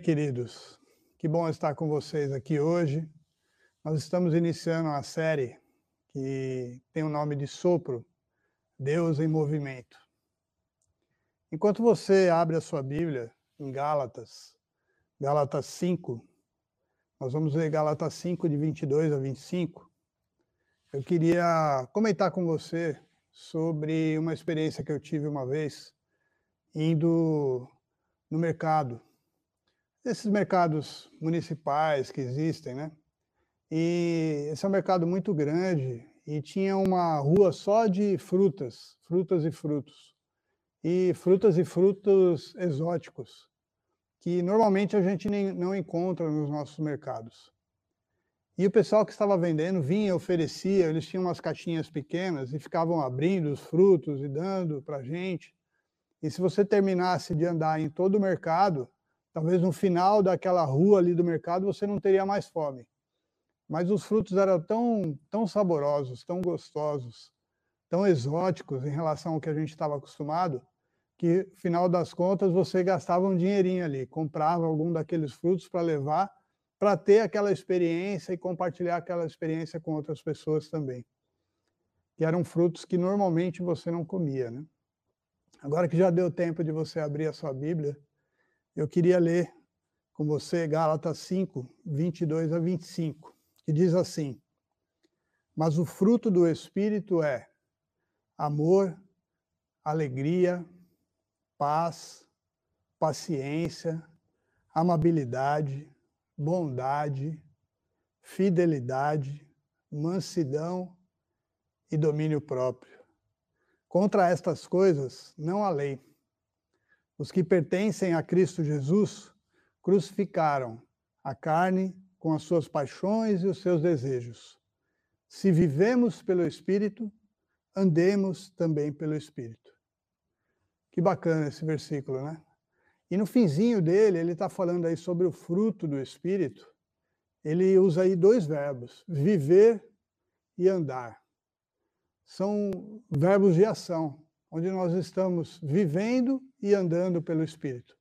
Queridos. Que bom estar com vocês aqui hoje. Nós estamos iniciando uma série que tem o nome de Sopro, Deus em Movimento. Enquanto você abre a sua Bíblia em Gálatas, Gálatas 5, nós vamos ler Gálatas 5, de 22 a 25. Eu queria comentar com você sobre uma experiência que eu tive uma vez indo no mercado esses mercados municipais que existem, né? E esse é um mercado muito grande e tinha uma rua só de frutas, frutas e frutos. E frutas e frutos exóticos, que normalmente a gente nem, não encontra nos nossos mercados. E o pessoal que estava vendendo vinha, oferecia, eles tinham umas caixinhas pequenas e ficavam abrindo os frutos e dando para a gente. E se você terminasse de andar em todo o mercado, Talvez no final daquela rua ali do mercado você não teria mais fome. Mas os frutos eram tão, tão saborosos, tão gostosos, tão exóticos em relação ao que a gente estava acostumado, que, final das contas, você gastava um dinheirinho ali, comprava algum daqueles frutos para levar, para ter aquela experiência e compartilhar aquela experiência com outras pessoas também. Que eram frutos que normalmente você não comia, né? Agora que já deu tempo de você abrir a sua Bíblia, eu queria ler com você Gálatas 5, 22 a 25, que diz assim: Mas o fruto do Espírito é amor, alegria, paz, paciência, amabilidade, bondade, fidelidade, mansidão e domínio próprio. Contra estas coisas não há lei. Os que pertencem a Cristo Jesus crucificaram a carne com as suas paixões e os seus desejos. Se vivemos pelo Espírito, andemos também pelo Espírito. Que bacana esse versículo, né? E no finzinho dele, ele está falando aí sobre o fruto do Espírito. Ele usa aí dois verbos, viver e andar. São verbos de ação onde nós estamos vivendo e andando pelo Espírito.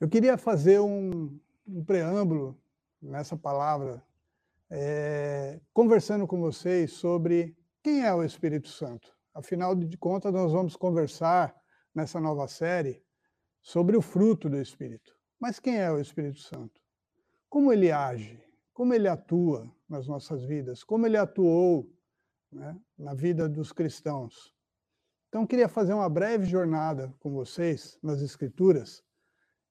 Eu queria fazer um, um preâmbulo nessa palavra, é, conversando com vocês sobre quem é o Espírito Santo. Afinal de contas, nós vamos conversar nessa nova série sobre o fruto do Espírito. Mas quem é o Espírito Santo? Como ele age? Como ele atua nas nossas vidas? Como ele atuou né, na vida dos cristãos. Então, queria fazer uma breve jornada com vocês nas Escrituras,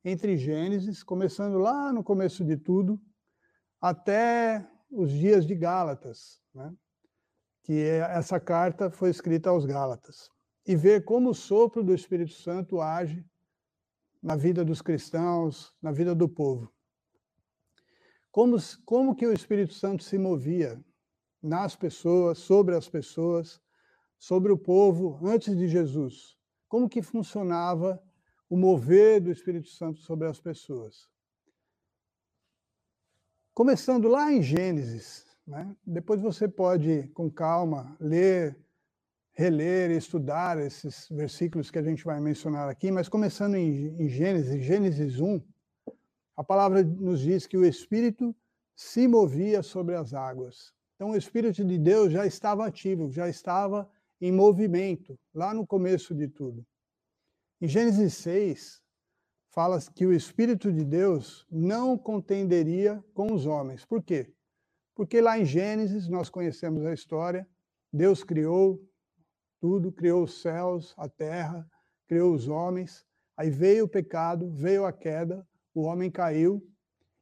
entre Gênesis, começando lá no começo de tudo, até os dias de Gálatas, né? que é, essa carta foi escrita aos Gálatas, e ver como o sopro do Espírito Santo age na vida dos cristãos, na vida do povo. Como, como que o Espírito Santo se movia nas pessoas, sobre as pessoas, sobre o povo antes de Jesus. Como que funcionava o mover do Espírito Santo sobre as pessoas? Começando lá em Gênesis, né? depois você pode, com calma, ler, reler estudar esses versículos que a gente vai mencionar aqui, mas começando em, em Gênesis, Gênesis 1, a palavra nos diz que o Espírito se movia sobre as águas. Então, o Espírito de Deus já estava ativo, já estava em movimento, lá no começo de tudo. Em Gênesis 6, fala que o Espírito de Deus não contenderia com os homens. Por quê? Porque lá em Gênesis, nós conhecemos a história, Deus criou tudo, criou os céus, a terra, criou os homens, aí veio o pecado, veio a queda, o homem caiu,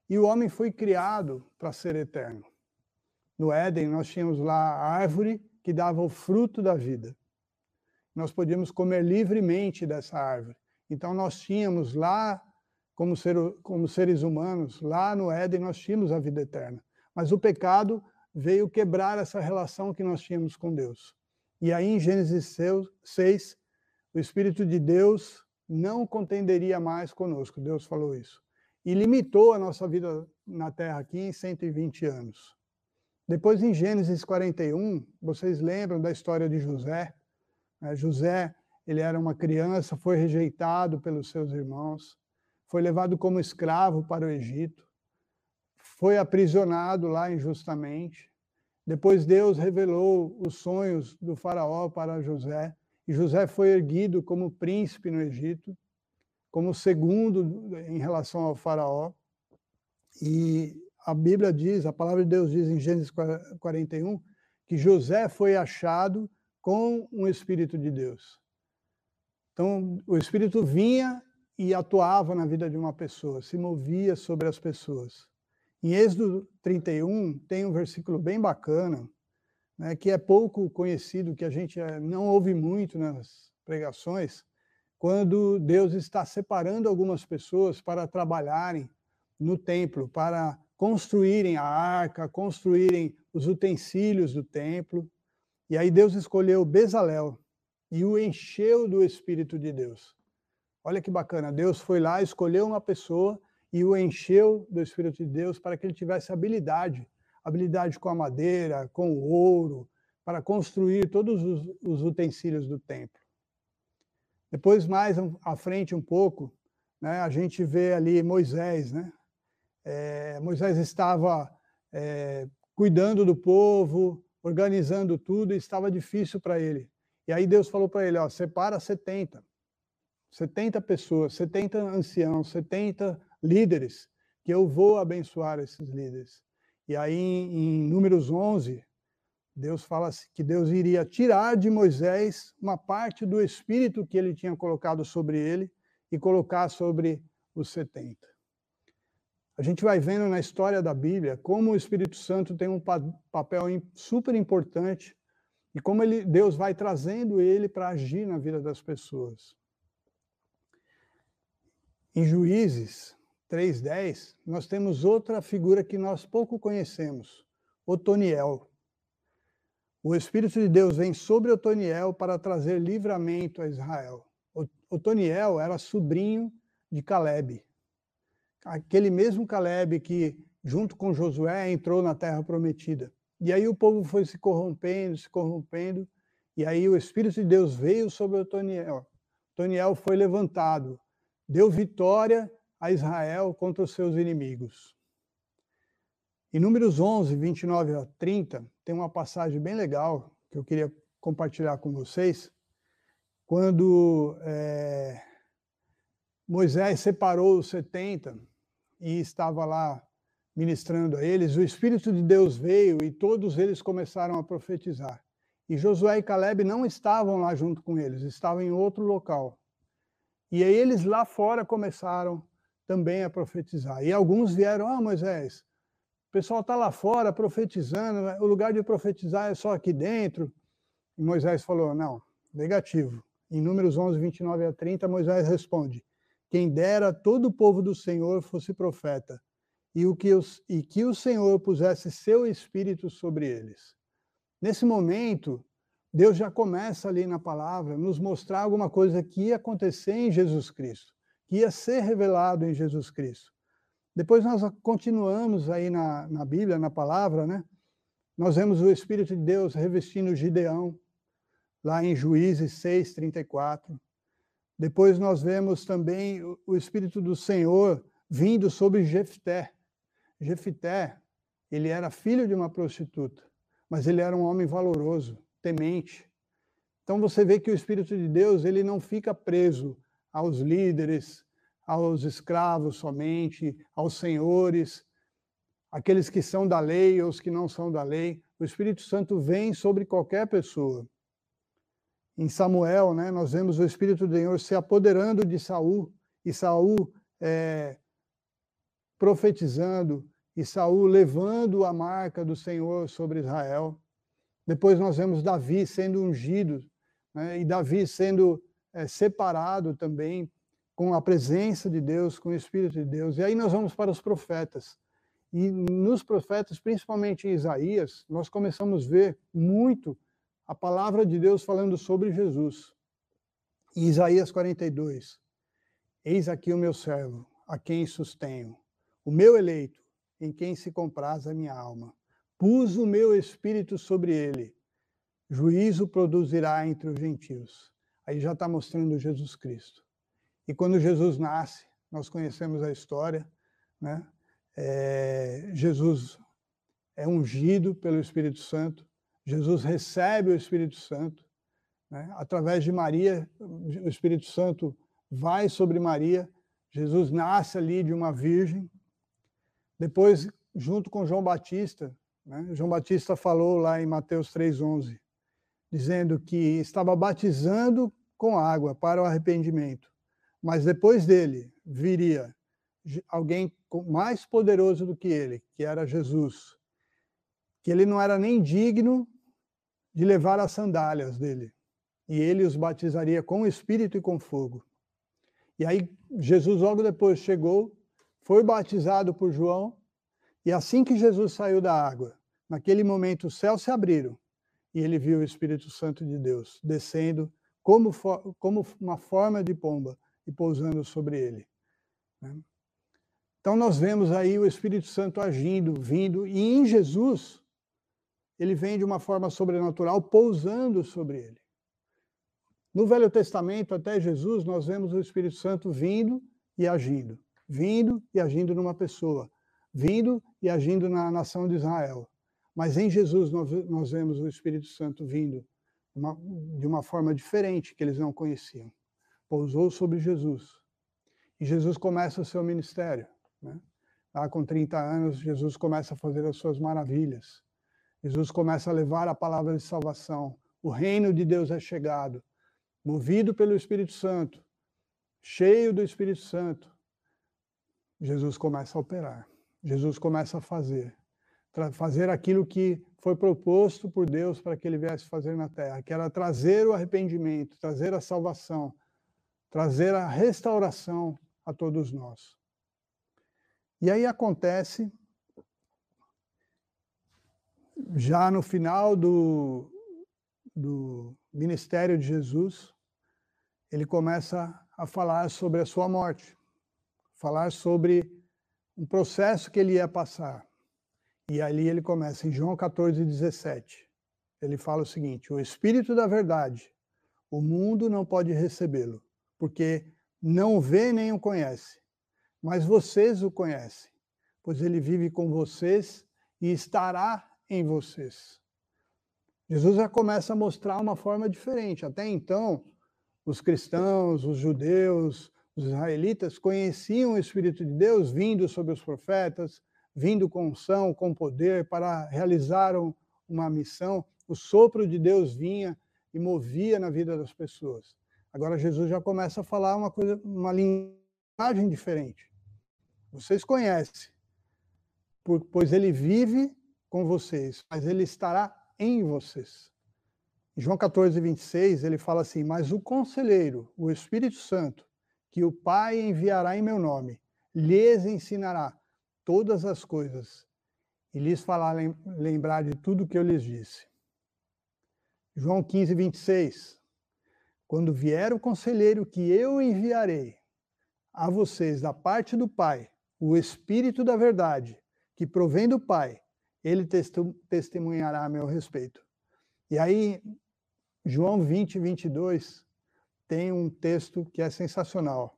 e o homem foi criado para ser eterno. No Éden, nós tínhamos lá a árvore que dava o fruto da vida. Nós podíamos comer livremente dessa árvore. Então, nós tínhamos lá, como, ser, como seres humanos, lá no Éden, nós tínhamos a vida eterna. Mas o pecado veio quebrar essa relação que nós tínhamos com Deus. E aí, em Gênesis 6, o Espírito de Deus não contenderia mais conosco. Deus falou isso. E limitou a nossa vida na Terra aqui em 120 anos. Depois, em Gênesis 41, vocês lembram da história de José? Né? José, ele era uma criança, foi rejeitado pelos seus irmãos, foi levado como escravo para o Egito, foi aprisionado lá injustamente. Depois Deus revelou os sonhos do faraó para José, e José foi erguido como príncipe no Egito, como segundo em relação ao faraó. E a Bíblia diz, a palavra de Deus diz em Gênesis 41, que José foi achado com um Espírito de Deus. Então, o Espírito vinha e atuava na vida de uma pessoa, se movia sobre as pessoas. Em Êxodo 31, tem um versículo bem bacana, né, que é pouco conhecido, que a gente eh, não ouve muito nas pregações, quando Deus está separando algumas pessoas para trabalharem no templo, para construírem a arca, construírem os utensílios do templo. E aí Deus escolheu Bezalel e o encheu do Espírito de Deus. Olha que bacana, Deus foi lá, escolheu uma pessoa e o encheu do Espírito de Deus para que ele tivesse habilidade, habilidade com a madeira, com o ouro, para construir todos os, os utensílios do templo. Depois, mais à frente um pouco, né, a gente vê ali Moisés. Né? É, Moisés estava é, cuidando do povo, organizando tudo, e estava difícil para ele. E aí Deus falou para ele, ó, separa 70. 70 pessoas, 70 anciãos, 70 líderes, que eu vou abençoar esses líderes. E aí em, em Números 11, Deus fala que Deus iria tirar de Moisés uma parte do espírito que ele tinha colocado sobre ele e colocar sobre os 70. A gente vai vendo na história da Bíblia como o Espírito Santo tem um papel super importante e como ele, Deus vai trazendo ele para agir na vida das pessoas. Em Juízes 3:10, nós temos outra figura que nós pouco conhecemos, Otoniel. O Espírito de Deus vem sobre Otoniel para trazer livramento a Israel. Otoniel era sobrinho de Caleb. Aquele mesmo Caleb que, junto com Josué, entrou na terra prometida. E aí o povo foi se corrompendo, se corrompendo, e aí o Espírito de Deus veio sobre Otoniel. Otoniel foi levantado, deu vitória a Israel contra os seus inimigos. Em Números 11, 29 a 30, tem uma passagem bem legal que eu queria compartilhar com vocês. Quando é, Moisés separou os 70 e estava lá ministrando a eles, o Espírito de Deus veio e todos eles começaram a profetizar. E Josué e Caleb não estavam lá junto com eles, estavam em outro local. E aí eles lá fora começaram também a profetizar. E alguns vieram, ah, Moisés, o pessoal está lá fora profetizando, né? o lugar de profetizar é só aqui dentro. E Moisés falou: não, negativo. Em Números 11, 29 a 30, Moisés responde: Quem dera todo o povo do Senhor fosse profeta, e, o que, os, e que o Senhor pusesse seu espírito sobre eles. Nesse momento, Deus já começa ali na palavra nos mostrar alguma coisa que ia acontecer em Jesus Cristo, que ia ser revelado em Jesus Cristo. Depois nós continuamos aí na, na Bíblia, na palavra, né? Nós vemos o Espírito de Deus revestindo Gideão, lá em Juízes 6, 34. Depois nós vemos também o Espírito do Senhor vindo sobre Jefté. Jefté, ele era filho de uma prostituta, mas ele era um homem valoroso, temente. Então você vê que o Espírito de Deus, ele não fica preso aos líderes, aos escravos somente, aos senhores, aqueles que são da lei ou os que não são da lei. O Espírito Santo vem sobre qualquer pessoa. Em Samuel, né, nós vemos o Espírito do Senhor se apoderando de Saul e Saul é, profetizando e Saul levando a marca do Senhor sobre Israel. Depois nós vemos Davi sendo ungido né, e Davi sendo é, separado também com a presença de Deus, com o Espírito de Deus. E aí nós vamos para os profetas. E nos profetas, principalmente Isaías, nós começamos a ver muito a palavra de Deus falando sobre Jesus. Em Isaías 42, Eis aqui o meu servo, a quem sustenho, o meu eleito, em quem se compraz a minha alma. Pus o meu espírito sobre ele. Juízo produzirá entre os gentios. Aí já está mostrando Jesus Cristo. E quando Jesus nasce, nós conhecemos a história, né? É, Jesus é ungido pelo Espírito Santo, Jesus recebe o Espírito Santo, né? através de Maria, o Espírito Santo vai sobre Maria, Jesus nasce ali de uma virgem, depois, junto com João Batista, né? João Batista falou lá em Mateus 3,11, dizendo que estava batizando com água para o arrependimento, mas depois dele viria alguém mais poderoso do que ele, que era Jesus, que ele não era nem digno de levar as sandálias dele, e ele os batizaria com o Espírito e com fogo. E aí Jesus logo depois chegou, foi batizado por João, e assim que Jesus saiu da água, naquele momento os céus se abriram e ele viu o Espírito Santo de Deus descendo como, como uma forma de pomba e pousando sobre ele. Né? Então nós vemos aí o Espírito Santo agindo, vindo, e em Jesus ele vem de uma forma sobrenatural, pousando sobre ele. No Velho Testamento, até Jesus, nós vemos o Espírito Santo vindo e agindo, vindo e agindo numa pessoa, vindo e agindo na nação de Israel. Mas em Jesus nós, nós vemos o Espírito Santo vindo de uma forma diferente que eles não conheciam. Pousou sobre Jesus. E Jesus começa o seu ministério. Né? Lá com 30 anos, Jesus começa a fazer as suas maravilhas. Jesus começa a levar a palavra de salvação. O reino de Deus é chegado. Movido pelo Espírito Santo, cheio do Espírito Santo, Jesus começa a operar. Jesus começa a fazer fazer aquilo que foi proposto por Deus para que ele viesse fazer na terra, que era trazer o arrependimento, trazer a salvação, trazer a restauração a todos nós. E aí acontece, já no final do, do ministério de Jesus, ele começa a falar sobre a sua morte, falar sobre um processo que ele ia passar. E ali ele começa, em João 14, 17. Ele fala o seguinte: O Espírito da Verdade, o mundo não pode recebê-lo, porque não vê nem o conhece. Mas vocês o conhecem, pois ele vive com vocês e estará em vocês. Jesus já começa a mostrar uma forma diferente. Até então, os cristãos, os judeus, os israelitas conheciam o Espírito de Deus vindo sobre os profetas, vindo com unção, com poder, para realizar uma missão. O sopro de Deus vinha e movia na vida das pessoas. Agora Jesus já começa a falar uma coisa, uma linguagem diferente. Vocês conhecem, pois ele vive com vocês, mas ele estará em vocês. Em João 14, 26, ele fala assim: Mas o conselheiro, o Espírito Santo, que o Pai enviará em meu nome, lhes ensinará todas as coisas e lhes falar, lembrar de tudo que eu lhes disse. João 15, 26. Quando vier o conselheiro que eu enviarei a vocês da parte do Pai, o Espírito da Verdade, que provém do Pai, ele testemunhará a meu respeito. E aí, João 20, 22, tem um texto que é sensacional.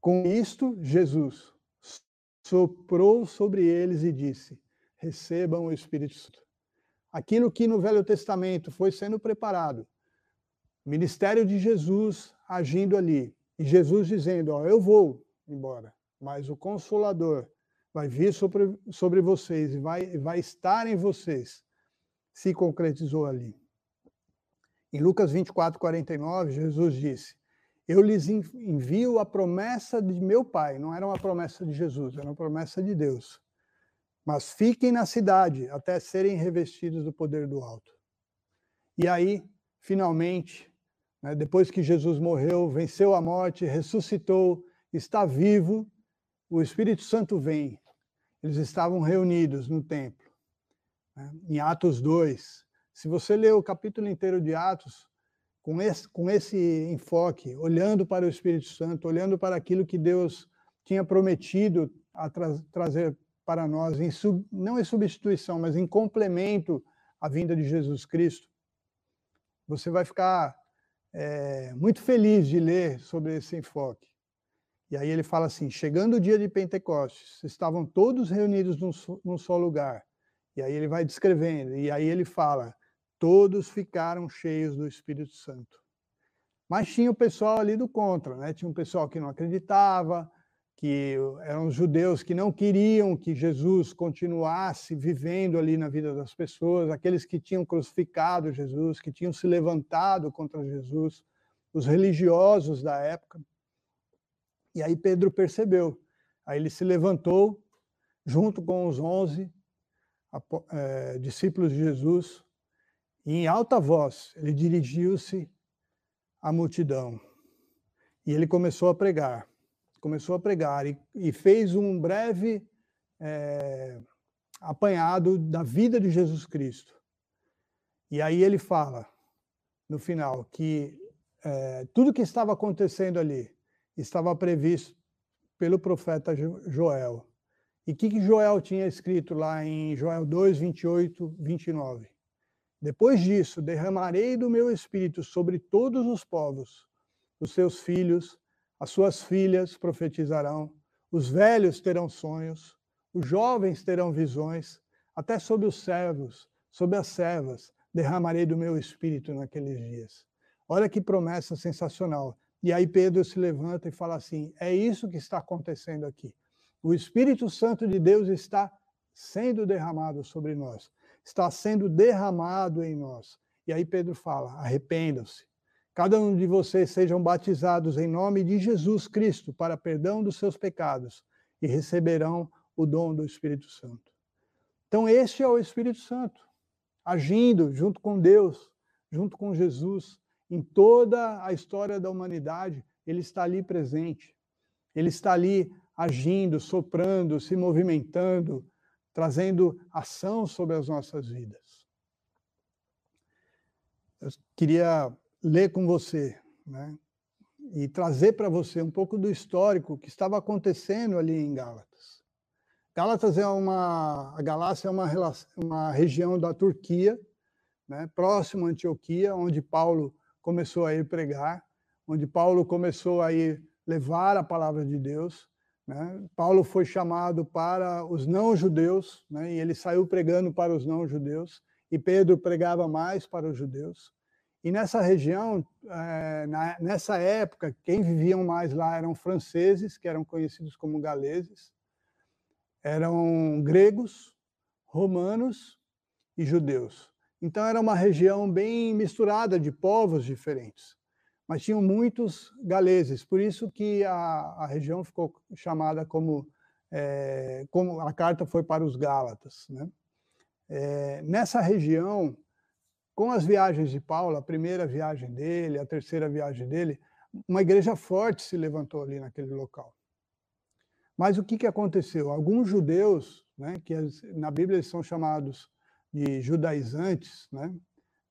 Com isto, Jesus, soprou sobre eles e disse: Recebam o Espírito Santo. Aquilo que no Velho Testamento foi sendo preparado, ministério de Jesus agindo ali, e Jesus dizendo: Ó, eu vou embora, mas o Consolador vai vir sobre, sobre vocês e vai, vai estar em vocês, se concretizou ali. Em Lucas 24, 49, Jesus disse: eu lhes envio a promessa de meu Pai. Não era uma promessa de Jesus, era uma promessa de Deus. Mas fiquem na cidade até serem revestidos do poder do alto. E aí, finalmente, né, depois que Jesus morreu, venceu a morte, ressuscitou, está vivo, o Espírito Santo vem. Eles estavam reunidos no templo. Né, em Atos 2. Se você ler o capítulo inteiro de Atos, com esse, com esse enfoque, olhando para o Espírito Santo, olhando para aquilo que Deus tinha prometido a tra trazer para nós, em sub, não em substituição, mas em complemento à vinda de Jesus Cristo, você vai ficar é, muito feliz de ler sobre esse enfoque. E aí ele fala assim: chegando o dia de Pentecostes, estavam todos reunidos num, num só lugar. E aí ele vai descrevendo, e aí ele fala: todos ficaram cheios do Espírito Santo. Mas tinha o pessoal ali do contra, né? Tinha um pessoal que não acreditava, que eram os judeus que não queriam que Jesus continuasse vivendo ali na vida das pessoas, aqueles que tinham crucificado Jesus, que tinham se levantado contra Jesus, os religiosos da época. E aí Pedro percebeu. Aí ele se levantou, junto com os onze é, discípulos de Jesus, e em alta voz ele dirigiu-se à multidão. E ele começou a pregar. Começou a pregar e, e fez um breve é, apanhado da vida de Jesus Cristo. E aí ele fala, no final, que é, tudo que estava acontecendo ali estava previsto pelo profeta Joel. E o que, que Joel tinha escrito lá em Joel 2, 28, 29? Depois disso, derramarei do meu espírito sobre todos os povos. Os seus filhos, as suas filhas profetizarão, os velhos terão sonhos, os jovens terão visões, até sobre os servos, sobre as servas, derramarei do meu espírito naqueles dias. Olha que promessa sensacional. E aí Pedro se levanta e fala assim: é isso que está acontecendo aqui. O Espírito Santo de Deus está sendo derramado sobre nós, está sendo derramado em nós. E aí Pedro fala: arrependam-se. Cada um de vocês sejam batizados em nome de Jesus Cristo para perdão dos seus pecados e receberão o dom do Espírito Santo. Então, este é o Espírito Santo, agindo junto com Deus, junto com Jesus, em toda a história da humanidade, ele está ali presente. Ele está ali agindo, soprando, se movimentando, trazendo ação sobre as nossas vidas. Eu queria ler com você, né? E trazer para você um pouco do histórico que estava acontecendo ali em Gálatas. Gálatas é uma, a Galácia é uma, uma região da Turquia, né, próximo a Antioquia, onde Paulo começou a ir pregar, onde Paulo começou a ir levar a palavra de Deus. Né? Paulo foi chamado para os não-judeus, né? e ele saiu pregando para os não-judeus, e Pedro pregava mais para os judeus. E nessa região, é, na, nessa época, quem viviam mais lá eram franceses, que eram conhecidos como galeses, eram gregos, romanos e judeus. Então era uma região bem misturada de povos diferentes, mas tinham muitos galeses, por isso que a, a região ficou chamada como, é, como a carta foi para os Gálatas. Né? É, nessa região, com as viagens de Paulo, a primeira viagem dele, a terceira viagem dele, uma igreja forte se levantou ali naquele local. Mas o que, que aconteceu? Alguns judeus, né, que na Bíblia eles são chamados de judaizantes, né?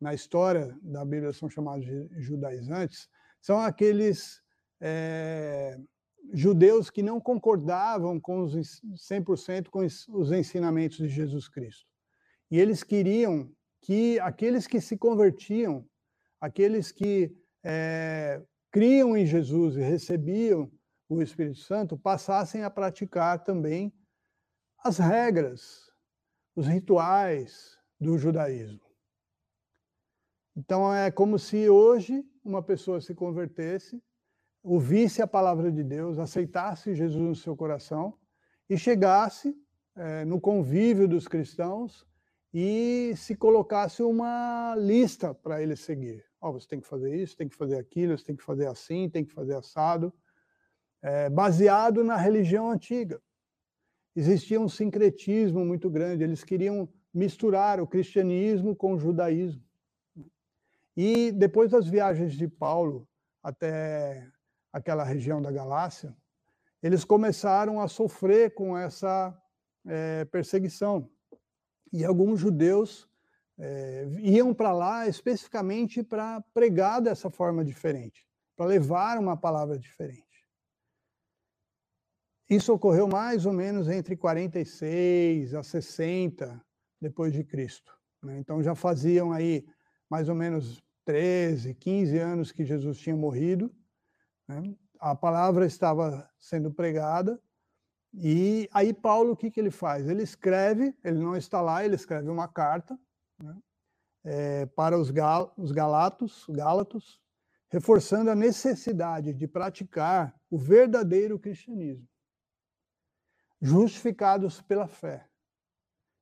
na história da Bíblia são chamados de judaizantes, são aqueles é, judeus que não concordavam com os 100% com os ensinamentos de Jesus Cristo. E eles queriam que aqueles que se convertiam, aqueles que é, criam em Jesus e recebiam o Espírito Santo, passassem a praticar também as regras, os rituais, do judaísmo. Então é como se hoje uma pessoa se convertesse, ouvisse a palavra de Deus, aceitasse Jesus no seu coração e chegasse é, no convívio dos cristãos e se colocasse uma lista para ele seguir. Oh, você tem que fazer isso, tem que fazer aquilo, você tem que fazer assim, tem que fazer assado, é, baseado na religião antiga. Existia um sincretismo muito grande, eles queriam misturar o cristianismo com o judaísmo. E depois das viagens de Paulo até aquela região da Galácia, eles começaram a sofrer com essa é, perseguição. E alguns judeus é, iam para lá especificamente para pregar dessa forma diferente, para levar uma palavra diferente. Isso ocorreu mais ou menos entre 46 a 60 depois de Cristo. Né? Então já faziam aí mais ou menos 13, 15 anos que Jesus tinha morrido, né? a palavra estava sendo pregada, e aí Paulo, o que, que ele faz? Ele escreve, ele não está lá, ele escreve uma carta né, é, para os, gal, os galatos, gálatos, reforçando a necessidade de praticar o verdadeiro cristianismo, justificados pela fé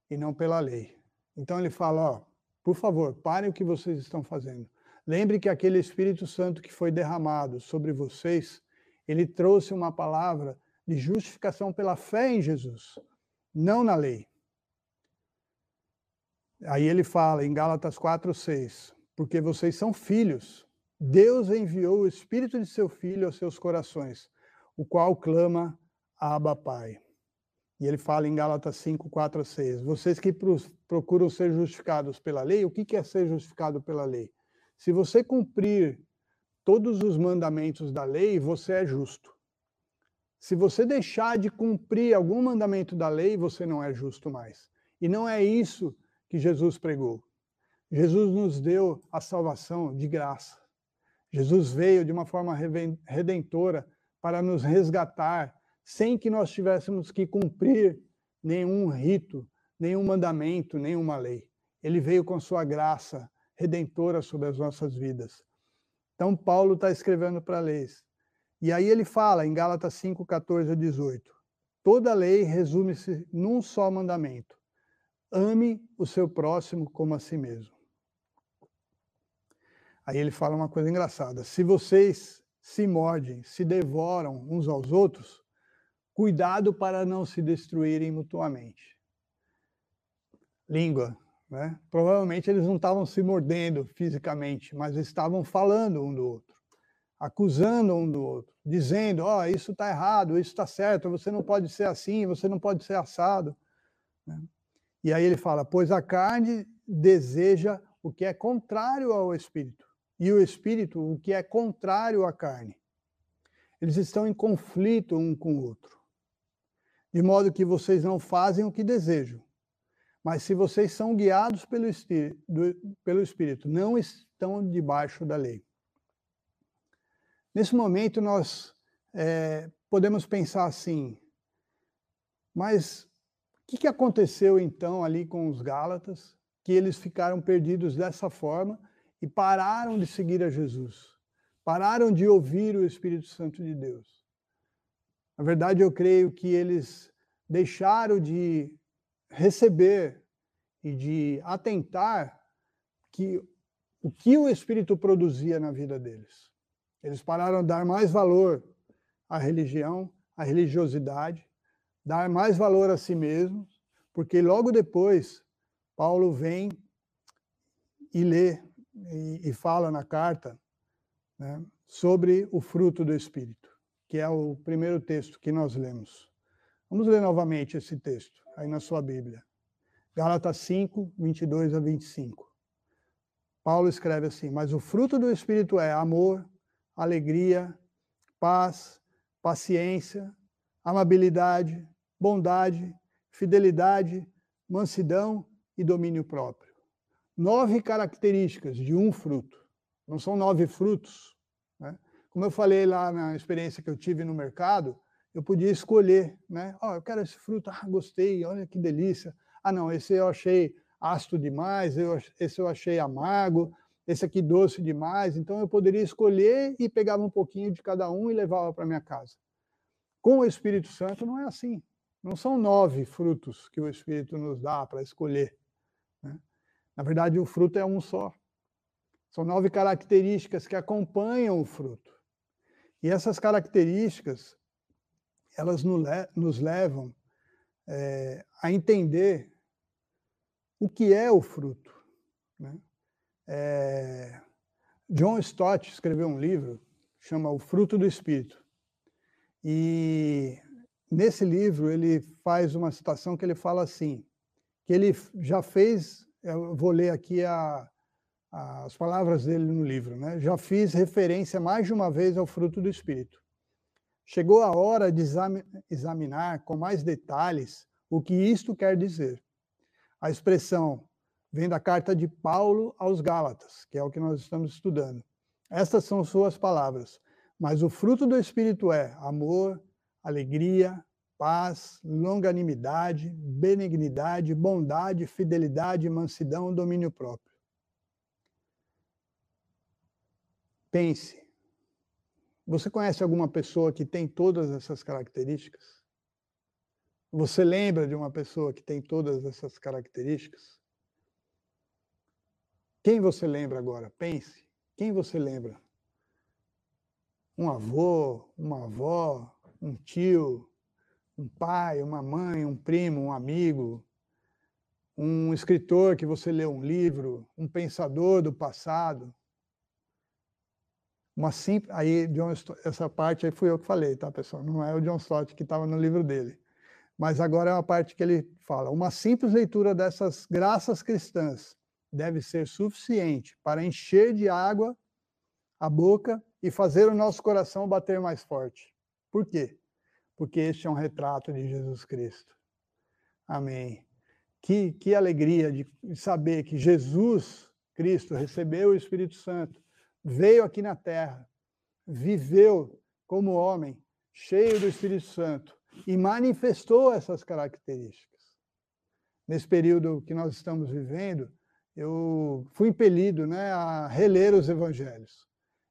e não pela lei. Então ele fala, ó, por favor, parem o que vocês estão fazendo. Lembre que aquele Espírito Santo que foi derramado sobre vocês, ele trouxe uma palavra de justificação pela fé em Jesus, não na lei. Aí ele fala em Gálatas 4, 6, porque vocês são filhos. Deus enviou o Espírito de seu Filho aos seus corações, o qual clama, Abba Pai. E ele fala em Gálatas 5, 4 a 6. Vocês que procuram ser justificados pela lei, o que é ser justificado pela lei? Se você cumprir todos os mandamentos da lei, você é justo. Se você deixar de cumprir algum mandamento da lei, você não é justo mais. E não é isso que Jesus pregou. Jesus nos deu a salvação de graça. Jesus veio de uma forma redentora para nos resgatar sem que nós tivéssemos que cumprir nenhum rito, nenhum mandamento, nenhuma lei. Ele veio com sua graça redentora sobre as nossas vidas. Então, Paulo está escrevendo para leis. E aí ele fala em Gálatas 5, 14 a 18: toda lei resume-se num só mandamento: ame o seu próximo como a si mesmo. Aí ele fala uma coisa engraçada: se vocês se mordem, se devoram uns aos outros, cuidado para não se destruírem mutuamente. Língua, né? Provavelmente eles não estavam se mordendo fisicamente, mas estavam falando um do outro, acusando um do outro, dizendo: Ó, oh, isso está errado, isso está certo, você não pode ser assim, você não pode ser assado. Né? E aí ele fala: Pois a carne deseja o que é contrário ao espírito, e o espírito o que é contrário à carne. Eles estão em conflito um com o outro de modo que vocês não fazem o que desejam. Mas se vocês são guiados pelo Espírito, pelo Espírito não estão debaixo da lei. Nesse momento, nós é, podemos pensar assim, mas o que, que aconteceu então ali com os Gálatas, que eles ficaram perdidos dessa forma e pararam de seguir a Jesus? Pararam de ouvir o Espírito Santo de Deus? Na verdade, eu creio que eles deixaram de receber e de atentar que o que o Espírito produzia na vida deles. Eles pararam de dar mais valor à religião, à religiosidade, dar mais valor a si mesmos, porque logo depois Paulo vem e lê e, fala na carta né, sobre o fruto do Espírito que é o primeiro texto que nós lemos. Vamos ler novamente esse texto, aí na sua Bíblia. Gálatas 5, 22 a 25. Paulo escreve assim: Mas o fruto do Espírito é amor, alegria, paz, paciência, amabilidade, bondade, fidelidade, mansidão e domínio próprio. Nove características de um fruto. Não são nove frutos, como eu falei lá na experiência que eu tive no mercado, eu podia escolher, né? Oh, eu quero esse fruto, ah, gostei, olha que delícia. Ah, não, esse eu achei ácido demais, eu, esse eu achei amargo, esse aqui doce demais. Então eu poderia escolher e pegava um pouquinho de cada um e levava para minha casa. Com o Espírito Santo não é assim. Não são nove frutos que o Espírito nos dá para escolher. Né? Na verdade, o fruto é um só. São nove características que acompanham o fruto. E essas características, elas nos levam é, a entender o que é o fruto. Né? É, John Stott escreveu um livro chama O Fruto do Espírito. E nesse livro ele faz uma citação que ele fala assim, que ele já fez, eu vou ler aqui a, as palavras dele no livro, né? Já fiz referência mais de uma vez ao fruto do Espírito. Chegou a hora de examinar com mais detalhes o que isto quer dizer. A expressão vem da carta de Paulo aos Gálatas, que é o que nós estamos estudando. Estas são suas palavras. Mas o fruto do Espírito é amor, alegria, paz, longanimidade, benignidade, bondade, fidelidade, mansidão, domínio próprio. Pense. Você conhece alguma pessoa que tem todas essas características? Você lembra de uma pessoa que tem todas essas características? Quem você lembra agora? Pense. Quem você lembra? Um avô, uma avó, um tio, um pai, uma mãe, um primo, um amigo, um escritor que você leu um livro, um pensador do passado. Uma simples, aí John, essa parte aí fui eu que falei, tá, pessoal? Não é o John Stott que estava no livro dele. Mas agora é uma parte que ele fala. Uma simples leitura dessas graças cristãs deve ser suficiente para encher de água a boca e fazer o nosso coração bater mais forte. Por quê? Porque este é um retrato de Jesus Cristo. Amém. Que, que alegria de saber que Jesus Cristo recebeu o Espírito Santo, veio aqui na terra, viveu como homem, cheio do Espírito Santo, e manifestou essas características. Nesse período que nós estamos vivendo, eu fui impelido né, a reler os evangelhos.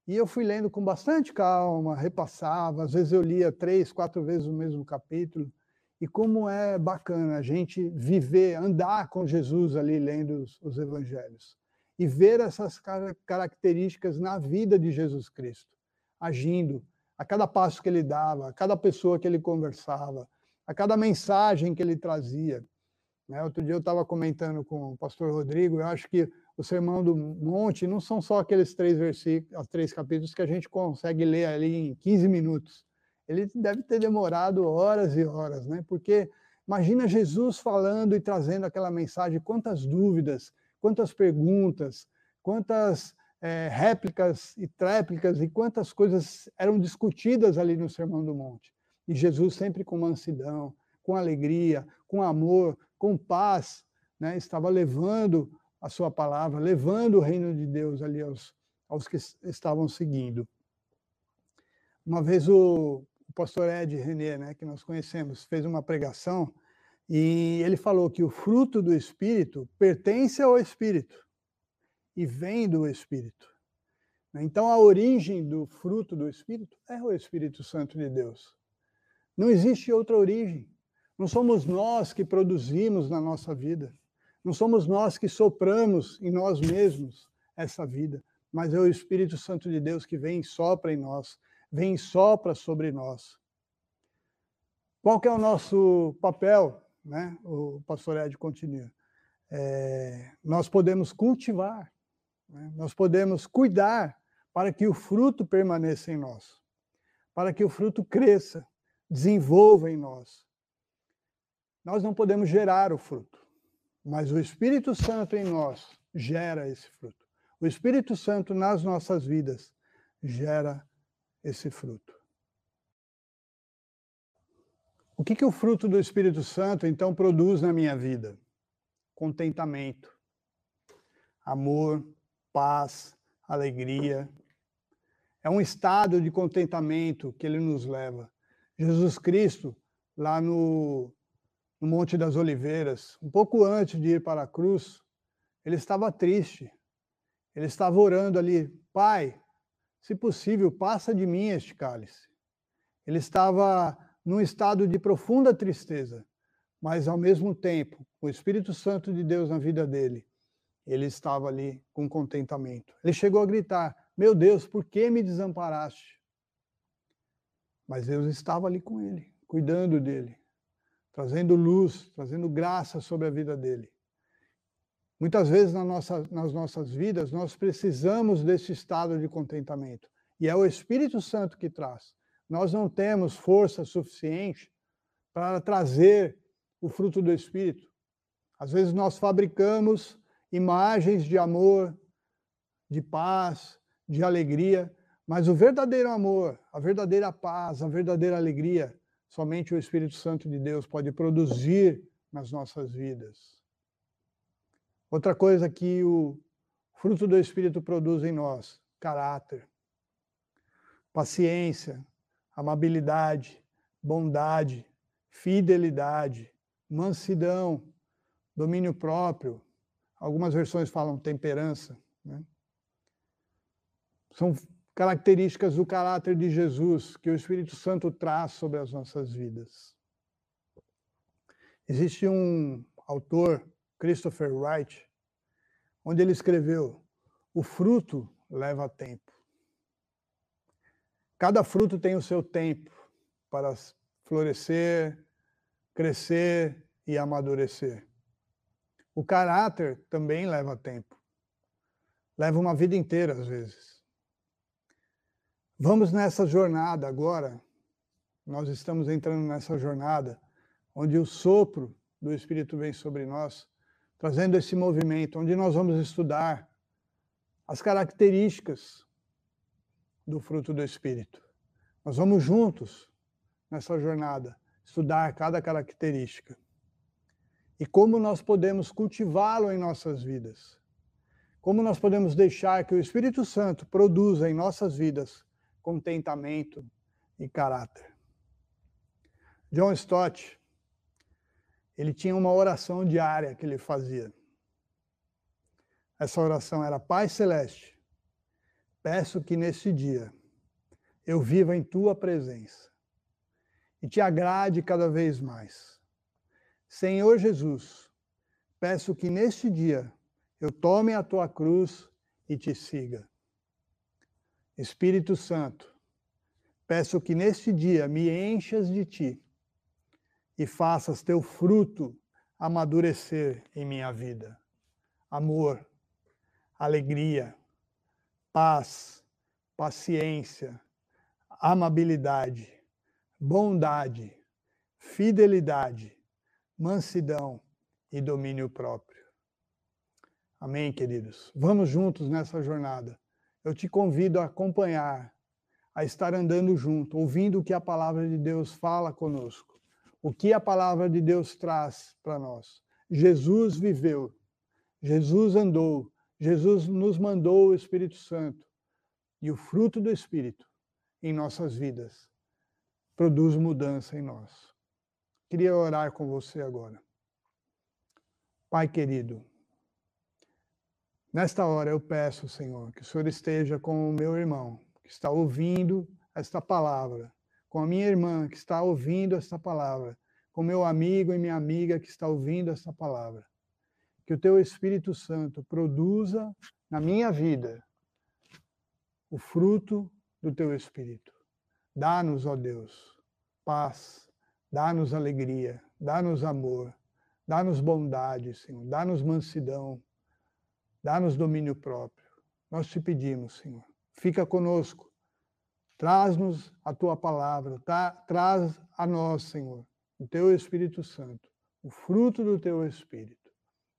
E eu fui lendo com bastante calma, repassava, às vezes eu lia três, quatro vezes o mesmo capítulo. E como é bacana a gente viver, andar com Jesus ali lendo os, os evangelhos. E ver essas características na vida de Jesus Cristo, agindo, a cada passo que ele dava, a cada pessoa que ele conversava, a cada mensagem que ele trazia. Né? Outro dia eu estava comentando com o pastor Rodrigo, eu acho que o Sermão do Monte não são só aqueles três versículos, três capítulos que a gente consegue ler ali em 15 minutos. Ele deve ter demorado horas e horas, né? Porque imagina Jesus falando e trazendo aquela mensagem, quantas dúvidas, quantas perguntas, quantas é, réplicas e tréplicas e quantas coisas eram discutidas ali no Sermão do Monte. E Jesus sempre com mansidão, com alegria, com amor, com paz, né, estava levando a sua palavra, levando o reino de Deus ali aos, aos que estavam seguindo. Uma vez o, o pastor Ed René, né, que nós conhecemos, fez uma pregação e ele falou que o fruto do Espírito pertence ao Espírito e vem do Espírito. Então, a origem do fruto do Espírito é o Espírito Santo de Deus. Não existe outra origem. Não somos nós que produzimos na nossa vida. Não somos nós que sopramos em nós mesmos essa vida, mas é o Espírito Santo de Deus que vem e sopra em nós, vem e sopra sobre nós. Qual que é o nosso papel? Né? O pastor Ed continua. É, nós podemos cultivar né? Nós podemos cuidar para que o fruto permaneça em nós, para que o fruto cresça, desenvolva em nós. Nós não podemos gerar o fruto, mas o Espírito Santo em nós gera esse fruto. O Espírito Santo nas nossas vidas gera esse fruto. O que, que o fruto do Espírito Santo então produz na minha vida? Contentamento, amor, paz, alegria. É um estado de contentamento que ele nos leva. Jesus Cristo, lá no, no Monte das Oliveiras, um pouco antes de ir para a cruz, ele estava triste. Ele estava orando ali, Pai, se possível, passa de mim este cálice. Ele estava num estado de profunda tristeza, mas ao mesmo tempo, o Espírito Santo de Deus na vida dele ele estava ali com contentamento. Ele chegou a gritar: Meu Deus, por que me desamparaste? Mas Deus estava ali com ele, cuidando dele, trazendo luz, trazendo graça sobre a vida dele. Muitas vezes na nossa, nas nossas vidas nós precisamos desse estado de contentamento. E é o Espírito Santo que traz. Nós não temos força suficiente para trazer o fruto do Espírito. Às vezes nós fabricamos imagens de amor, de paz, de alegria, mas o verdadeiro amor, a verdadeira paz, a verdadeira alegria, somente o Espírito Santo de Deus pode produzir nas nossas vidas. Outra coisa que o fruto do Espírito produz em nós, caráter. paciência, amabilidade, bondade, fidelidade, mansidão, domínio próprio. Algumas versões falam temperança. Né? São características do caráter de Jesus que o Espírito Santo traz sobre as nossas vidas. Existe um autor, Christopher Wright, onde ele escreveu: O fruto leva tempo. Cada fruto tem o seu tempo para florescer, crescer e amadurecer. O caráter também leva tempo. Leva uma vida inteira, às vezes. Vamos nessa jornada agora. Nós estamos entrando nessa jornada onde o sopro do Espírito vem sobre nós, trazendo esse movimento, onde nós vamos estudar as características do fruto do Espírito. Nós vamos juntos nessa jornada estudar cada característica e como nós podemos cultivá-lo em nossas vidas. Como nós podemos deixar que o Espírito Santo produza em nossas vidas contentamento e caráter. John Stott, ele tinha uma oração diária que ele fazia. Essa oração era: Pai Celeste, peço que nesse dia eu viva em tua presença e te agrade cada vez mais. Senhor Jesus, peço que neste dia eu tome a tua cruz e te siga. Espírito Santo, peço que neste dia me enchas de ti e faças teu fruto amadurecer em minha vida. Amor, alegria, paz, paciência, amabilidade, bondade, fidelidade, mansidão e domínio próprio. Amém, queridos? Vamos juntos nessa jornada. Eu te convido a acompanhar, a estar andando junto, ouvindo o que a palavra de Deus fala conosco, o que a palavra de Deus traz para nós. Jesus viveu, Jesus andou, Jesus nos mandou o Espírito Santo. E o fruto do Espírito em nossas vidas produz mudança em nós. Queria orar com você agora. Pai querido, nesta hora eu peço, Senhor, que o Senhor esteja com o meu irmão que está ouvindo esta palavra, com a minha irmã que está ouvindo esta palavra, com meu amigo e minha amiga que está ouvindo esta palavra. Que o teu Espírito Santo produza na minha vida o fruto do teu Espírito. Dá-nos, ó Deus, paz, dá-nos alegria, dá-nos amor, dá-nos bondade, Senhor, dá-nos mansidão, dá-nos domínio próprio. Nós te pedimos, Senhor, fica conosco, traz-nos a tua palavra, tá? traz a nós, Senhor, o teu Espírito Santo, o fruto do teu Espírito.